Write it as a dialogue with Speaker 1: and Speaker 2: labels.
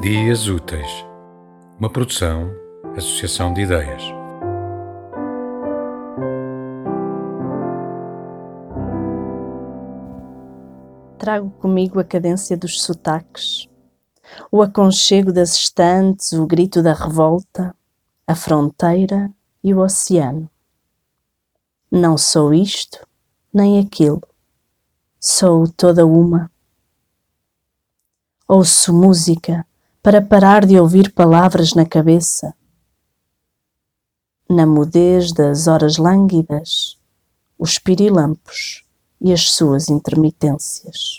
Speaker 1: Dias Úteis, uma produção, associação de ideias.
Speaker 2: Trago comigo a cadência dos sotaques, o aconchego das estantes, o grito da revolta, a fronteira e o oceano. Não sou isto, nem aquilo, sou toda uma. Ouço música para parar de ouvir palavras na cabeça. Na mudez das horas lânguidas, os pirilampos e as suas intermitências.